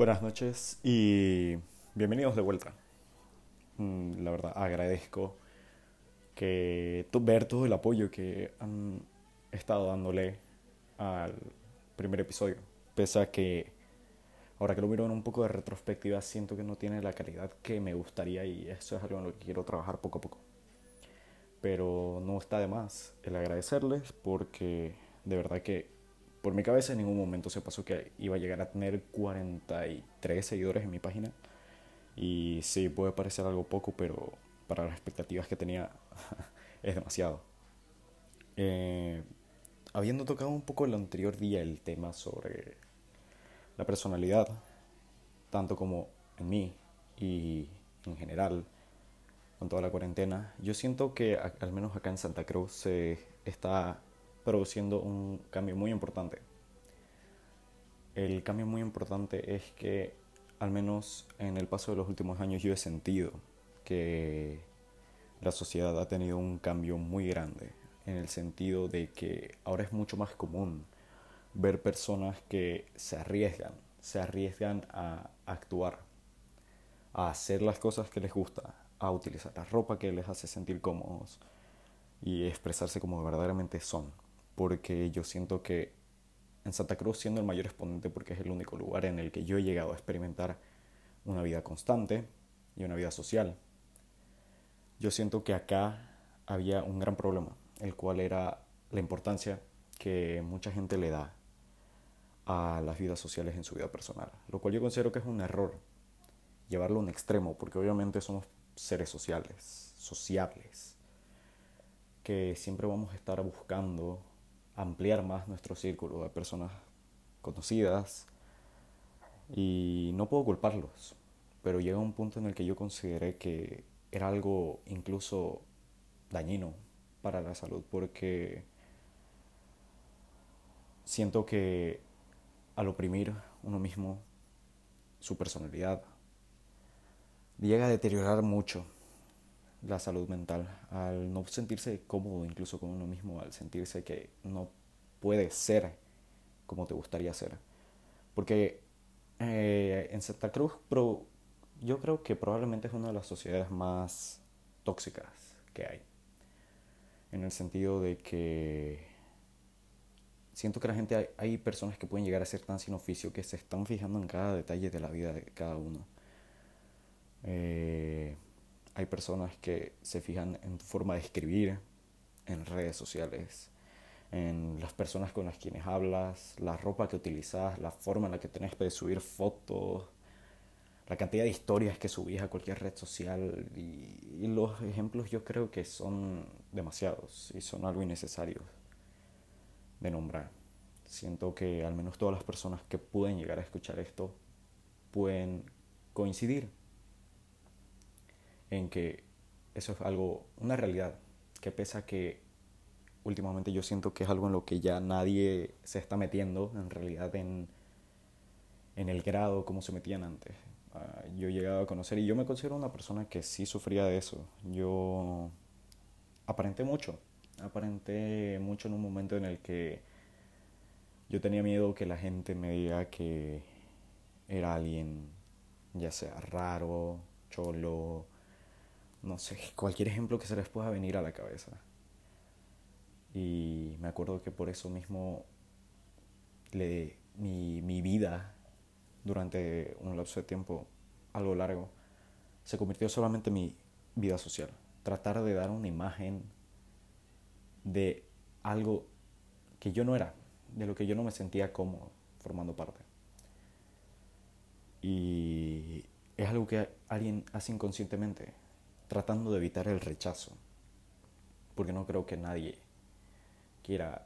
Buenas noches y bienvenidos de vuelta. Mm, La verdad, agradezco que ver todo el apoyo que han estado dándole al primer episodio. Pese a que ahora que lo miro en un poco de retrospectiva, siento que no tiene la calidad que me gustaría y eso es algo en lo que quiero trabajar poco a poco. Pero no está de más el agradecerles porque de verdad que por mi cabeza en ningún momento se pasó que iba a llegar a tener 43 seguidores en mi página. Y sí, puede parecer algo poco, pero para las expectativas que tenía es demasiado. Eh, habiendo tocado un poco el anterior día el tema sobre la personalidad, tanto como en mí y en general, con toda la cuarentena, yo siento que al menos acá en Santa Cruz se está produciendo un cambio muy importante. El cambio muy importante es que al menos en el paso de los últimos años yo he sentido que la sociedad ha tenido un cambio muy grande en el sentido de que ahora es mucho más común ver personas que se arriesgan, se arriesgan a actuar, a hacer las cosas que les gusta, a utilizar la ropa que les hace sentir cómodos y expresarse como verdaderamente son. Porque yo siento que en Santa Cruz, siendo el mayor exponente, porque es el único lugar en el que yo he llegado a experimentar una vida constante y una vida social, yo siento que acá había un gran problema, el cual era la importancia que mucha gente le da a las vidas sociales en su vida personal, lo cual yo considero que es un error llevarlo a un extremo, porque obviamente somos seres sociales, sociables, que siempre vamos a estar buscando ampliar más nuestro círculo de personas conocidas y no puedo culparlos, pero llega un punto en el que yo consideré que era algo incluso dañino para la salud porque siento que al oprimir uno mismo su personalidad llega a deteriorar mucho la salud mental, al no sentirse cómodo incluso con uno mismo, al sentirse que no puede ser como te gustaría ser. Porque eh, en Santa Cruz pro- yo creo que probablemente es una de las sociedades más tóxicas que hay. En el sentido de que siento que la gente, hay, hay personas que pueden llegar a ser tan sin oficio que se están fijando en cada detalle de la vida de cada uno. Eh, hay personas que se fijan en tu forma de escribir en redes sociales, en las personas con las quienes hablas, la ropa que utilizas, la forma en la que tenés de subir fotos, la cantidad de historias que subís a cualquier red social y, y los ejemplos yo creo que son demasiados y son algo innecesarios de nombrar. Siento que al menos todas las personas que pueden llegar a escuchar esto pueden coincidir en que eso es algo, una realidad, que pese a que últimamente yo siento que es algo en lo que ya nadie se está metiendo en realidad en, en el grado como se metían antes. Ah, yo he llegado a conocer y yo me considero una persona que sí sufría de eso. Yo aparenté mucho, aparenté mucho en un momento en el que yo tenía miedo que la gente me diga que era alguien ya sea raro, cholo, no sé, cualquier ejemplo que se les pueda venir a la cabeza. Y me acuerdo que por eso mismo le, mi, mi vida durante un lapso de tiempo algo largo se convirtió solamente en mi vida social. Tratar de dar una imagen de algo que yo no era, de lo que yo no me sentía cómodo formando parte. Y es algo que alguien hace inconscientemente, tratando de evitar el rechazo. Porque no creo que nadie quiera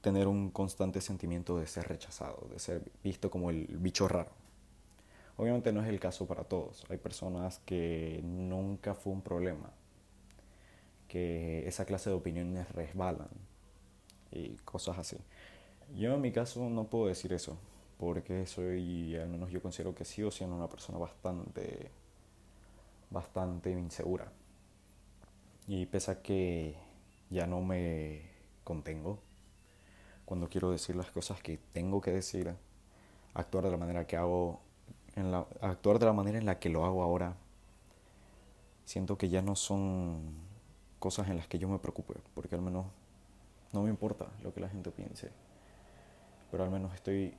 tener un constante sentimiento de ser rechazado, de ser visto como el bicho raro. Obviamente no es el caso para todos. Hay personas que nunca fue un problema, que esa clase de opiniones resbalan y cosas así. Yo en mi caso no puedo decir eso, porque soy, al menos yo considero que sigo siendo una persona bastante, bastante insegura. Y pese a que ya no me contengo, cuando quiero decir las cosas que tengo que decir, actuar de la manera que hago actuar de la manera en la que lo hago ahora, siento que ya no son cosas en las que yo me preocupe, porque al menos no me importa lo que la gente piense, pero al menos estoy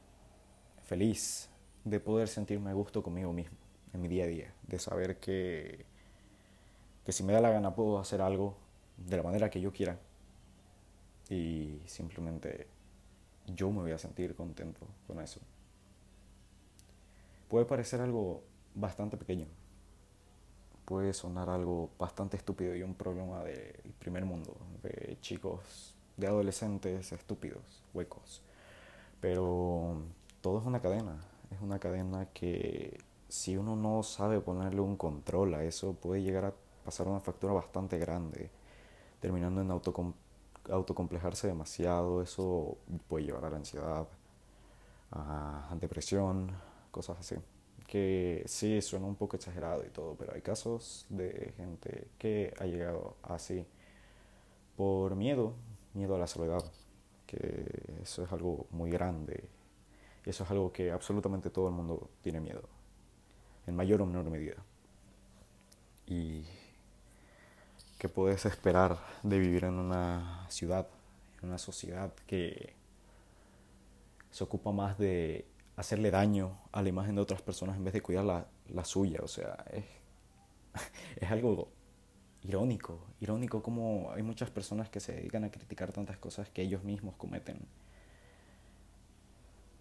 feliz de poder sentirme a gusto conmigo mismo en mi día a día, de saber que, que si me da la gana puedo hacer algo de la manera que yo quiera y simplemente yo me voy a sentir contento con eso. Puede parecer algo bastante pequeño, puede sonar algo bastante estúpido y un problema del primer mundo, de chicos, de adolescentes estúpidos, huecos. Pero todo es una cadena, es una cadena que si uno no sabe ponerle un control a eso, puede llegar a pasar una factura bastante grande, terminando en autocomplejarse demasiado, eso puede llevar a la ansiedad, a depresión, cosas así que sí suena un poco exagerado y todo, pero hay casos de gente que ha llegado así por miedo, miedo a la soledad, que eso es algo muy grande. Eso es algo que absolutamente todo el mundo tiene miedo, en mayor o menor medida. Y qué puedes esperar de vivir en una ciudad, en una sociedad que se ocupa más de hacerle daño a la imagen de otras personas en vez de cuidar la, la suya. O sea, es, es algo irónico, irónico como hay muchas personas que se dedican a criticar tantas cosas que ellos mismos cometen.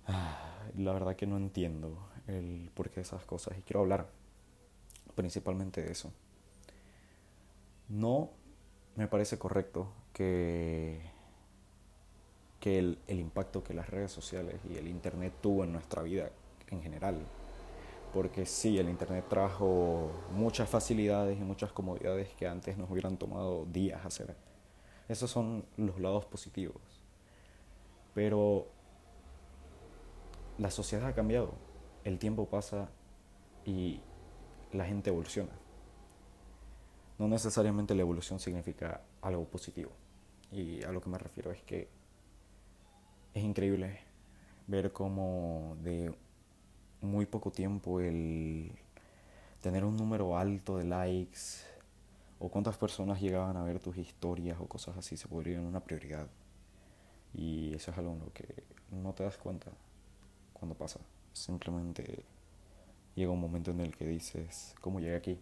Ah, la verdad que no entiendo el porqué de esas cosas y quiero hablar principalmente de eso. No me parece correcto que que el, el, impacto que las redes sociales y el Internet tuvo en nuestra vida en general. Porque sí, el Internet trajo muchas facilidades y muchas comodidades que antes nos hubieran tomado días hacer. Esos son los lados positivos. Pero la sociedad ha cambiado, el tiempo pasa y la gente evoluciona. No necesariamente la evolución significa algo positivo. Y a lo que me refiero es que es increíble ver cómo de muy poco tiempo el tener un número alto de likes o cuántas personas llegaban a ver tus historias o cosas así se en una prioridad. Y eso es algo en lo que no te das cuenta cuando pasa. Simplemente llega un momento en el que dices, ¿cómo llegué aquí?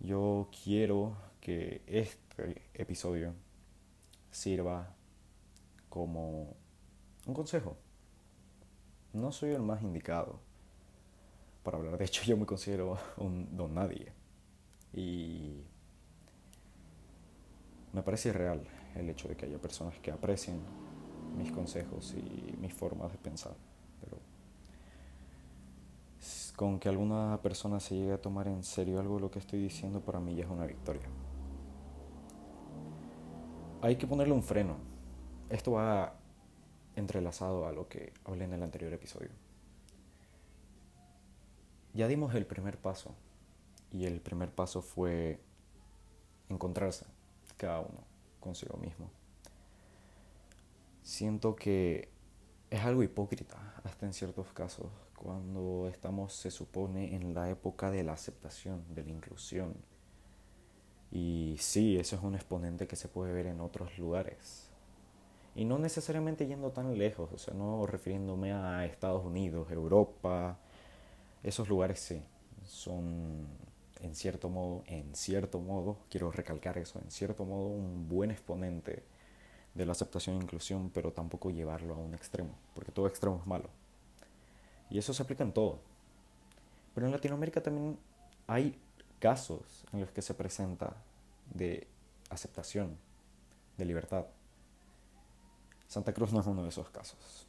Yo quiero que este episodio sirva como un consejo. No soy el más indicado para hablar. De hecho, yo me considero un don nadie. Y me parece irreal el hecho de que haya personas que aprecien mis consejos y mis formas de pensar. Pero con que alguna persona se llegue a tomar en serio algo lo que estoy diciendo, para mí ya es una victoria. Hay que ponerle un freno esto va entrelazado a lo que hablé en el anterior episodio. Ya dimos el primer paso y el primer paso fue encontrarse cada uno consigo mismo. Siento que es algo hipócrita hasta en ciertos casos cuando estamos se supone en la época de la aceptación, de la inclusión. Y sí, eso es un exponente que se puede ver en otros lugares, y no necesariamente yendo tan lejos, o sea, no refiriéndome a Estados Unidos, Europa, esos lugares sí, son en cierto modo, en cierto modo, quiero recalcar eso, en cierto modo un buen exponente de la aceptación e inclusión, pero tampoco llevarlo a un extremo, porque todo extremo es malo. Y eso se aplica en todo. Pero en Latinoamérica también hay casos en los que se presenta de aceptación, de libertad. Santa Cruz no es uno de esos casos.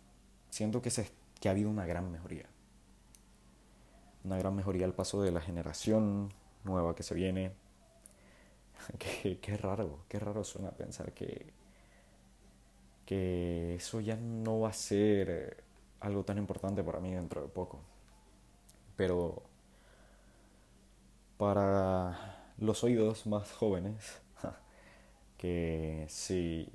Siento que, se, que ha habido una gran mejoría. Una gran mejoría al paso de la generación nueva que se viene. Qué, raro, qué raro suena pensar que, que eso ya no va a ser algo tan importante para mí dentro de poco. Pero para los oídos más jóvenes, que sí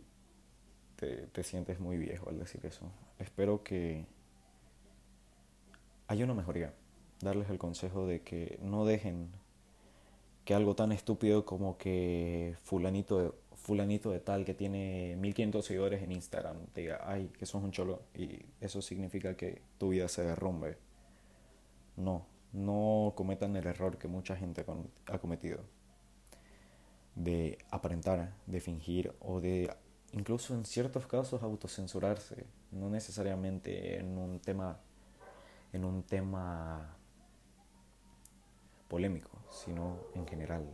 te, sientes muy viejo al decir eso. Espero que hay una mejoría. Darles el consejo de que no dejen que algo tan estúpido como que fulanito fulanito de tal que tiene 1500 seguidores en Instagram te diga, ay, que sos un cholo y eso significa que tu vida se derrumbe. No, no cometan el error que mucha gente ha cometido de aparentar, de fingir o de incluso en ciertos casos autocensurarse, no necesariamente en un tema en un tema polémico, sino en general.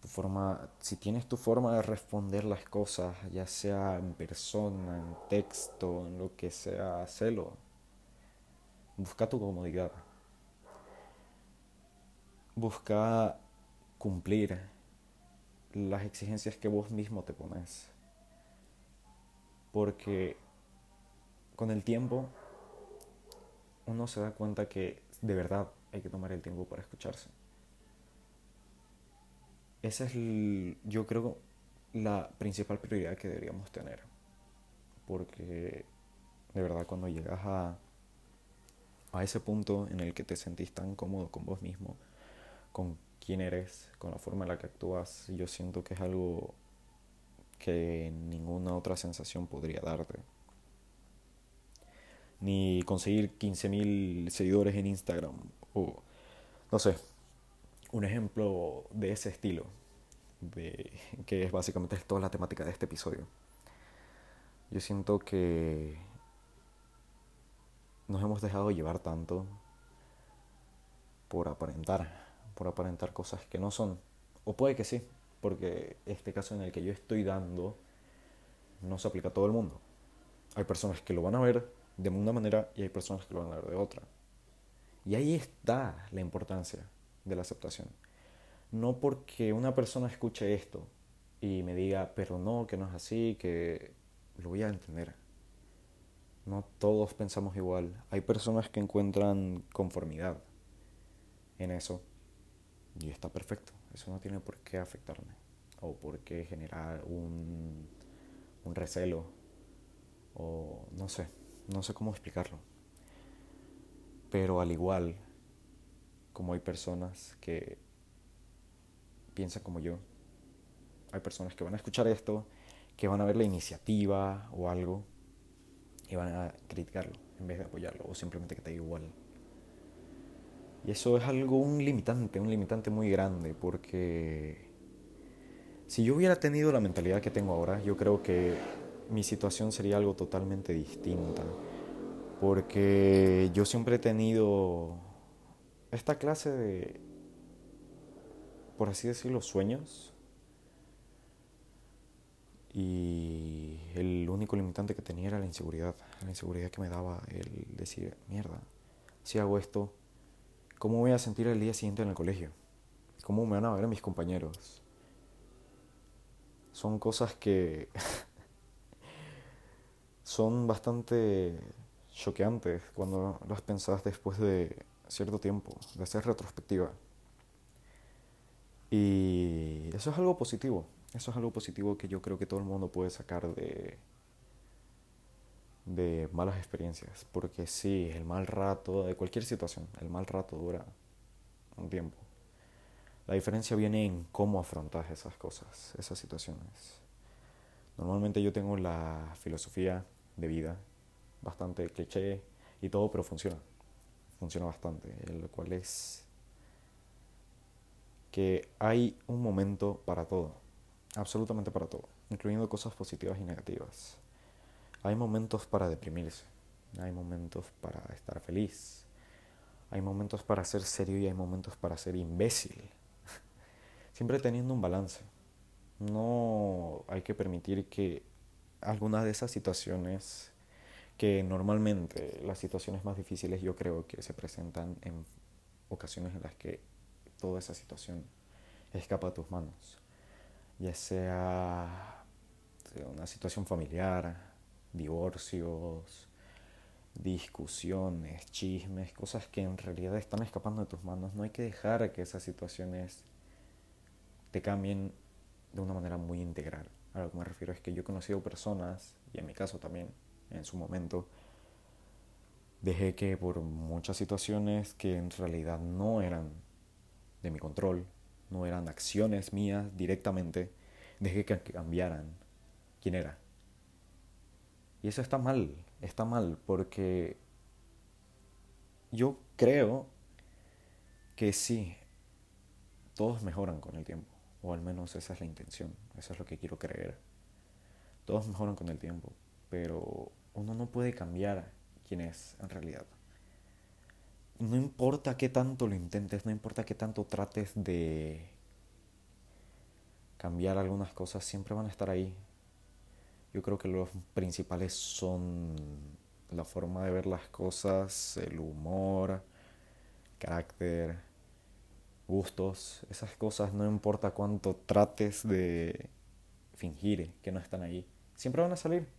Tu forma, si tienes tu forma de responder las cosas, ya sea en persona, en texto, en lo que sea, hacelo. Busca tu comodidad. Busca cumplir las exigencias que vos mismo te pones. Porque con el tiempo uno se da cuenta que de verdad hay que tomar el tiempo para escucharse. Esa es, yo creo, la principal prioridad que deberíamos tener. Porque de verdad cuando llegas a, a ese punto en el que te sentís tan cómodo con vos mismo, con quién eres, con la forma en la que actúas, yo siento que es algo que ninguna otra sensación podría darte. Ni conseguir 15.000 seguidores en Instagram o, no sé, un ejemplo de ese estilo, de, que es básicamente toda la temática de este episodio. Yo siento que nos hemos dejado llevar tanto por aparentar por aparentar cosas que no son. O puede que sí, porque este caso en el que yo estoy dando no se aplica a todo el mundo. Hay personas que lo van a ver de una manera y hay personas que lo van a ver de otra. Y ahí está la importancia de la aceptación. No porque una persona escuche esto y me diga, pero no, que no es así, que lo voy a entender. No todos pensamos igual. Hay personas que encuentran conformidad en eso y está perfecto. Eso no tiene por qué afectarme o por qué generar un, un recelo o no sé, no sé cómo explicarlo. Pero al igual como hay personas que piensan como yo, hay personas que van a escuchar esto, que van a ver la iniciativa o algo y van a criticarlo en vez de apoyarlo o simplemente que te diga igual. Y eso es algo, un limitante, un limitante muy grande, porque si yo hubiera tenido la mentalidad que tengo ahora, yo creo que mi situación sería algo totalmente distinta, porque yo siempre he tenido esta clase de, por así decirlo, sueños, y el único limitante que tenía era la inseguridad, la inseguridad que me daba el decir, mierda, si hago esto, ¿Cómo voy a sentir el día siguiente en el colegio? ¿Cómo me van a ver mis compañeros? Son cosas que son bastante choqueantes cuando las pensás después de cierto tiempo, de hacer retrospectiva. Y eso es algo positivo, eso es algo positivo que yo creo que todo el mundo puede sacar de, de malas experiencias, porque sí, el mal rato, de cualquier situación, el mal rato dura un tiempo. La diferencia viene en cómo afrontas esas cosas, esas situaciones. Normalmente yo tengo la filosofía de vida, bastante cliché y todo, pero funciona. Funciona bastante, lo cual es que hay un momento para todo, absolutamente para todo, incluyendo cosas positivas y negativas. Hay momentos para deprimirse, hay momentos para estar feliz, hay momentos para ser serio y hay momentos para ser imbécil. Siempre teniendo un balance. No hay que permitir que algunas de esas situaciones, que normalmente las situaciones más difíciles yo creo que se presentan en ocasiones en las que toda esa situación escapa a tus manos. Ya sea una situación familiar, divorcios, discusiones, chismes, cosas que en realidad están escapando de tus manos. No hay que dejar que esas situaciones te cambien de una manera muy integral. A lo que me refiero es que yo he conocido personas, y en mi caso también, en su momento, Dejé que por muchas situaciones que en realidad no eran de mi control, no eran acciones mías directamente, dejé que cambiaran quién era. Y eso está mal, está mal porque yo creo que sí, todos mejoran con el tiempo, o al menos esa es la intención, eso es lo que quiero creer. Todos mejoran con el tiempo, pero uno no puede cambiar quién es en realidad. No importa qué tanto lo intentes, no importa qué tanto trates de cambiar algunas cosas, siempre van a estar ahí. Yo creo que los principales son la forma de ver las cosas, el humor, carácter, gustos, esas cosas, no importa cuánto trates de fingir que no están ahí, siempre van a salir.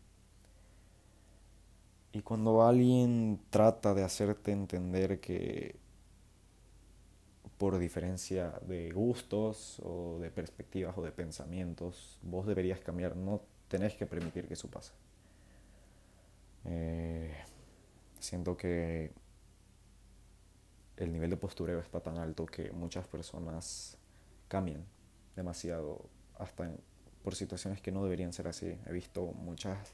Y cuando alguien trata de hacerte entender que por diferencia de gustos o de perspectivas o de pensamientos, vos deberías cambiar, no tenés que permitir que eso pase. Eh, siento que el nivel de postureo está tan alto que muchas personas cambian demasiado hasta por situaciones que no deberían ser así. He visto muchas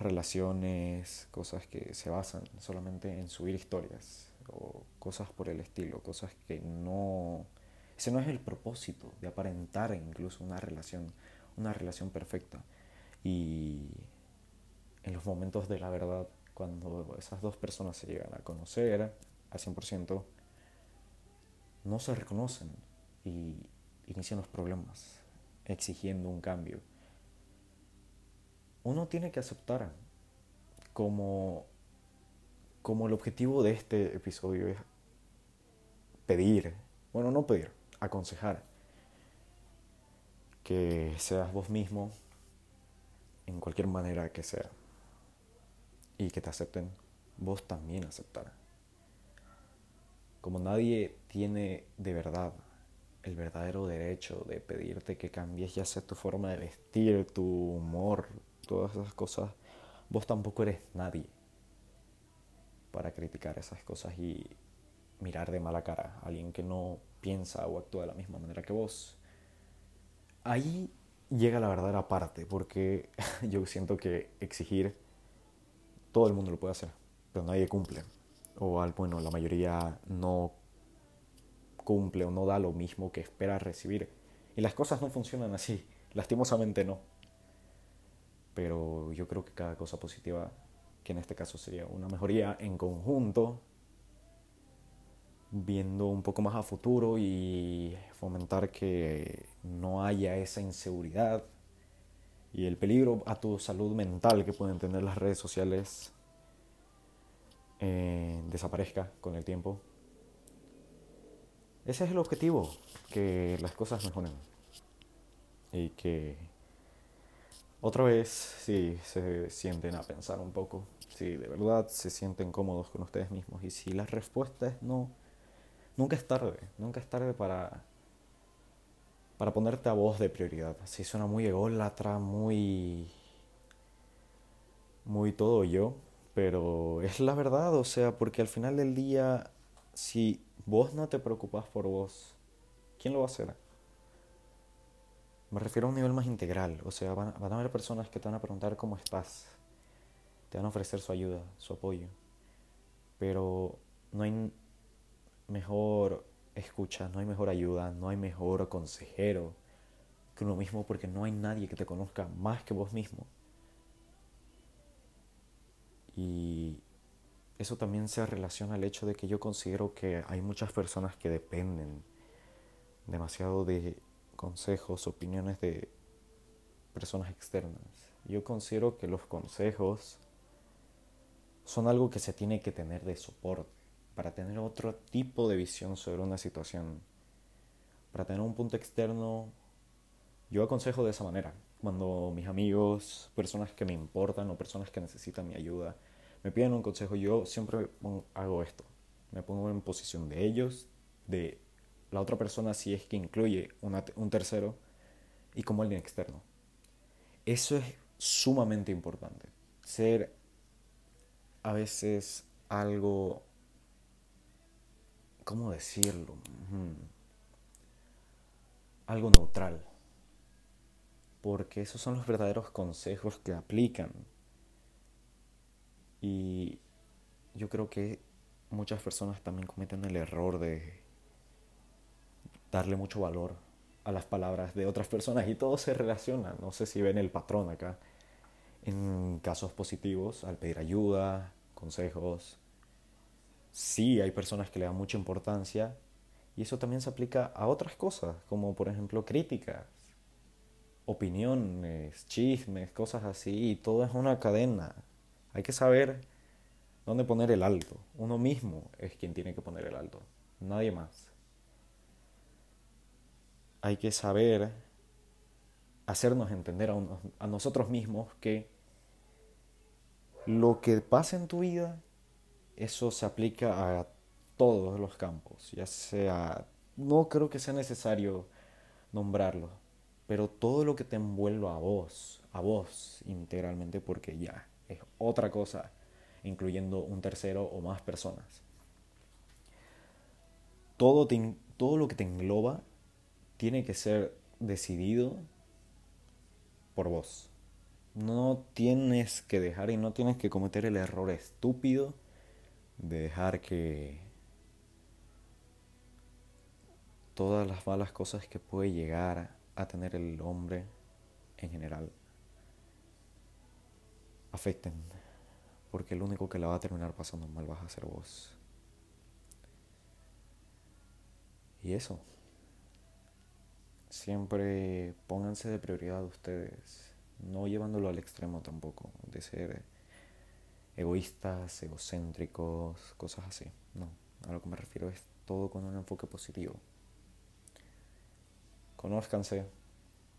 relaciones, cosas que se basan solamente en subir historias o cosas por el estilo, cosas que no... Ese no es el propósito de aparentar incluso una relación, una relación perfecta. Y en los momentos de la verdad, cuando esas dos personas se llegan a conocer al 100%, no se reconocen y inician los problemas, exigiendo un cambio. Uno tiene que aceptar como, como el objetivo de este episodio es pedir, bueno, no pedir, aconsejar que seas vos mismo en cualquier manera que sea y que te acepten, vos también aceptar. Como nadie tiene de verdad el verdadero derecho de pedirte que cambies ya sea tu forma de vestir, tu humor, todas esas cosas, vos tampoco eres nadie para criticar esas cosas y mirar de mala cara a alguien que no piensa o actúa de la misma manera que vos. Ahí llega la verdadera parte, porque yo siento que exigir todo el mundo lo puede hacer, pero nadie cumple. O bueno, la mayoría no cumple o no da lo mismo que espera recibir. Y las cosas no funcionan así, lastimosamente no. Pero yo creo que cada cosa positiva, que en este caso sería una mejoría en conjunto, viendo un poco más a futuro y fomentar que no haya esa inseguridad y el peligro a tu salud mental que pueden tener las redes sociales eh, desaparezca con el tiempo. Ese es el objetivo, que las cosas mejoren y que otra vez si se sienten a pensar un poco, si de verdad se sienten cómodos con ustedes mismos y si la respuesta es no, nunca es tarde, nunca es tarde para para ponerte a voz de prioridad. Si suena muy ególatra, muy. muy todo yo, pero es la verdad, o sea, porque al final del día, si vos no te preocupas por vos, ¿quién lo va a hacer? Me refiero a un nivel más integral, o sea, van, a haber personas que te van a preguntar cómo estás, te van a ofrecer su ayuda, su apoyo, pero no hay mejor escucha, no hay mejor ayuda, no hay mejor consejero que uno mismo porque no hay nadie que te conozca más que vos mismo. Y eso también se relaciona al hecho de que yo considero que hay muchas personas que dependen demasiado de consejos, opiniones de personas externas. Yo considero que los consejos son algo que se tiene que tener de soporte para tener otro tipo de visión sobre una situación, para tener un punto externo, yo aconsejo de esa manera. Cuando mis amigos, personas que me importan o personas que necesitan mi ayuda, me piden un consejo, yo siempre hago esto. Me pongo en posición de ellos, de la otra persona si es que incluye un tercero y como alguien externo. Eso es sumamente importante. Ser a veces algo, ¿cómo decirlo? Algo neutral. Porque esos son los verdaderos consejos que aplican. Y yo creo que muchas personas también cometen el error de darle mucho valor a las palabras de otras personas y todo se relaciona. No sé si ven el patrón acá. En casos positivos, al pedir ayuda, consejos, sí hay personas que le dan mucha importancia y eso también se aplica a otras cosas, como por ejemplo críticas, opiniones, chismes, cosas así, y todo es una cadena. Hay que saber dónde poner el alto. Uno mismo es quien tiene que poner el alto, nadie más. Hay que saber hacernos entender a, nosotros mismos que lo que pasa en tu vida, eso se aplica a todos los campos, ya sea, no creo que sea necesario nombrarlo, pero todo lo que te envuelva a vos, a vos integralmente, porque ya es otra cosa, incluyendo un tercero o más personas. Todo, todo lo que te engloba tiene que ser decidido por vos. No tienes que dejar y no tienes que cometer el error estúpido de dejar que todas las malas cosas que puede llegar a tener el hombre en general afecten. Porque el único que la va a terminar pasando mal vas a ser vos. Y eso. Siempre pónganse de prioridad ustedes, no llevándolo al extremo tampoco, de ser egoístas, egocéntricos, cosas así. No, a lo que me refiero es todo con un enfoque positivo. Conózcanse,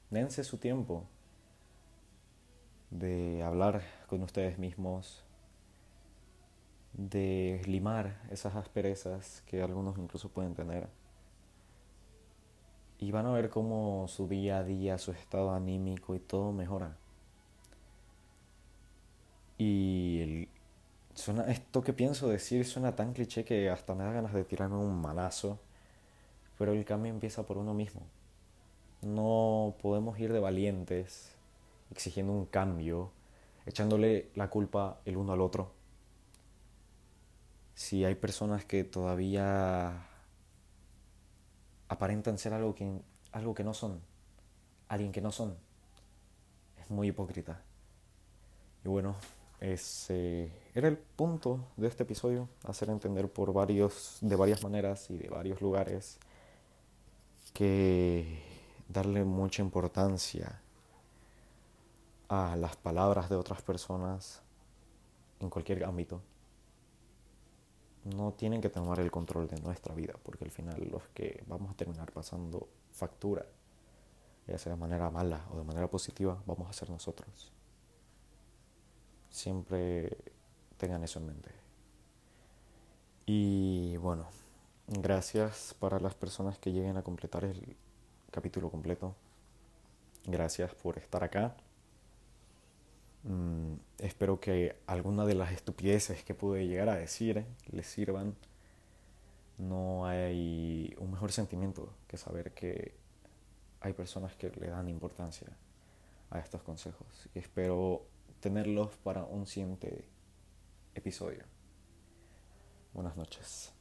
dense su tiempo de hablar con ustedes mismos, de limar esas asperezas que algunos incluso pueden tener y van a ver cómo su día a día, su estado anímico y todo mejora. Y suena, esto que pienso decir suena tan cliché que hasta me da ganas de tirarme un malazo, pero el cambio empieza por uno mismo. No podemos ir de valientes exigiendo un cambio, echándole la culpa el uno al otro. Si hay personas que todavía aparentan ser algo que, algo que no son, alguien que no son. Es muy hipócrita. Y bueno, ese era el punto de este episodio, hacer entender por varios, de varias maneras y de varios lugares que darle mucha importancia a las palabras de otras personas en cualquier ámbito no tienen que tomar el control de nuestra vida, porque al final los que vamos a terminar pasando factura, ya sea de manera mala o de manera positiva, vamos a ser nosotros. Siempre tengan eso en mente. Y bueno, gracias para las personas que lleguen a completar el capítulo completo. Gracias por estar acá. Mm, espero que alguna de las estupideces que pude llegar a decir les sirvan. No hay un mejor sentimiento que saber que hay personas que le dan importancia a estos consejos. Espero tenerlos para un siguiente episodio. Buenas noches.